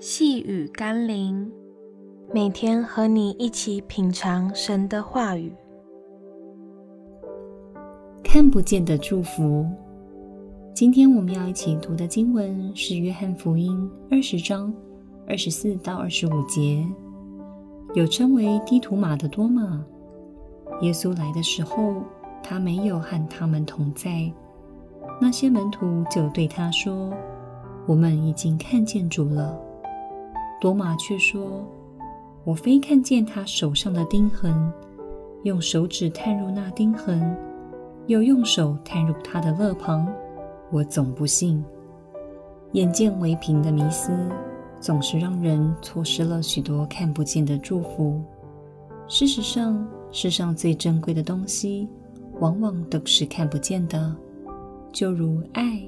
细雨甘霖，每天和你一起品尝神的话语。看不见的祝福。今天我们要一起读的经文是《约翰福音》二十章二十四到二十五节，有称为低图马的多马。耶稣来的时候，他没有和他们同在。那些门徒就对他说：“我们已经看见主了。”多玛却说：“我非看见他手上的钉痕，用手指探入那钉痕，又用手探入他的肋旁，我总不信。”眼见为凭的迷思，总是让人错失了许多看不见的祝福。事实上，世上最珍贵的东西，往往都是看不见的，就如爱、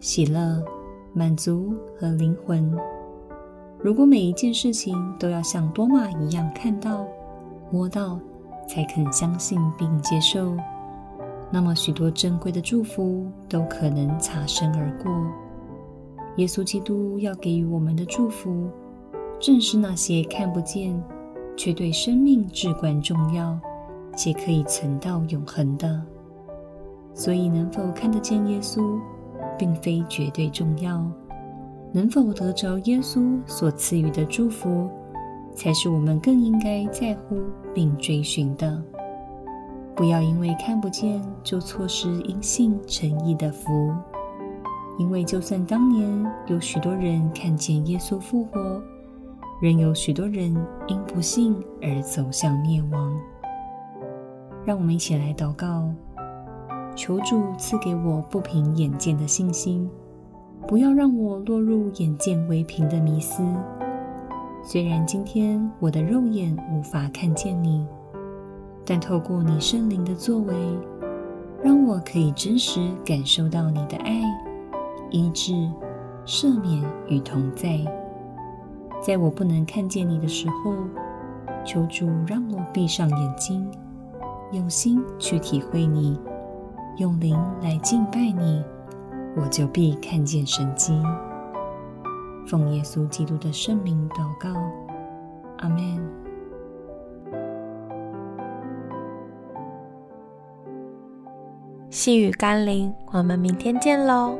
喜乐、满足和灵魂。如果每一件事情都要像多马一样看到、摸到，才肯相信并接受，那么许多珍贵的祝福都可能擦身而过。耶稣基督要给予我们的祝福，正是那些看不见却对生命至关重要，且可以存到永恒的。所以，能否看得见耶稣，并非绝对重要。能否得着耶稣所赐予的祝福，才是我们更应该在乎并追寻的。不要因为看不见就错失因信称义的福，因为就算当年有许多人看见耶稣复活，仍有许多人因不信而走向灭亡。让我们一起来祷告，求主赐给我不凭眼见的信心。不要让我落入眼见为凭的迷思。虽然今天我的肉眼无法看见你，但透过你圣灵的作为，让我可以真实感受到你的爱、医治、赦免与同在。在我不能看见你的时候，求主让我闭上眼睛，用心去体会你，用灵来敬拜你。我就必看见神迹。奉耶稣基督的圣名祷告，阿门。细雨甘霖，我们明天见喽。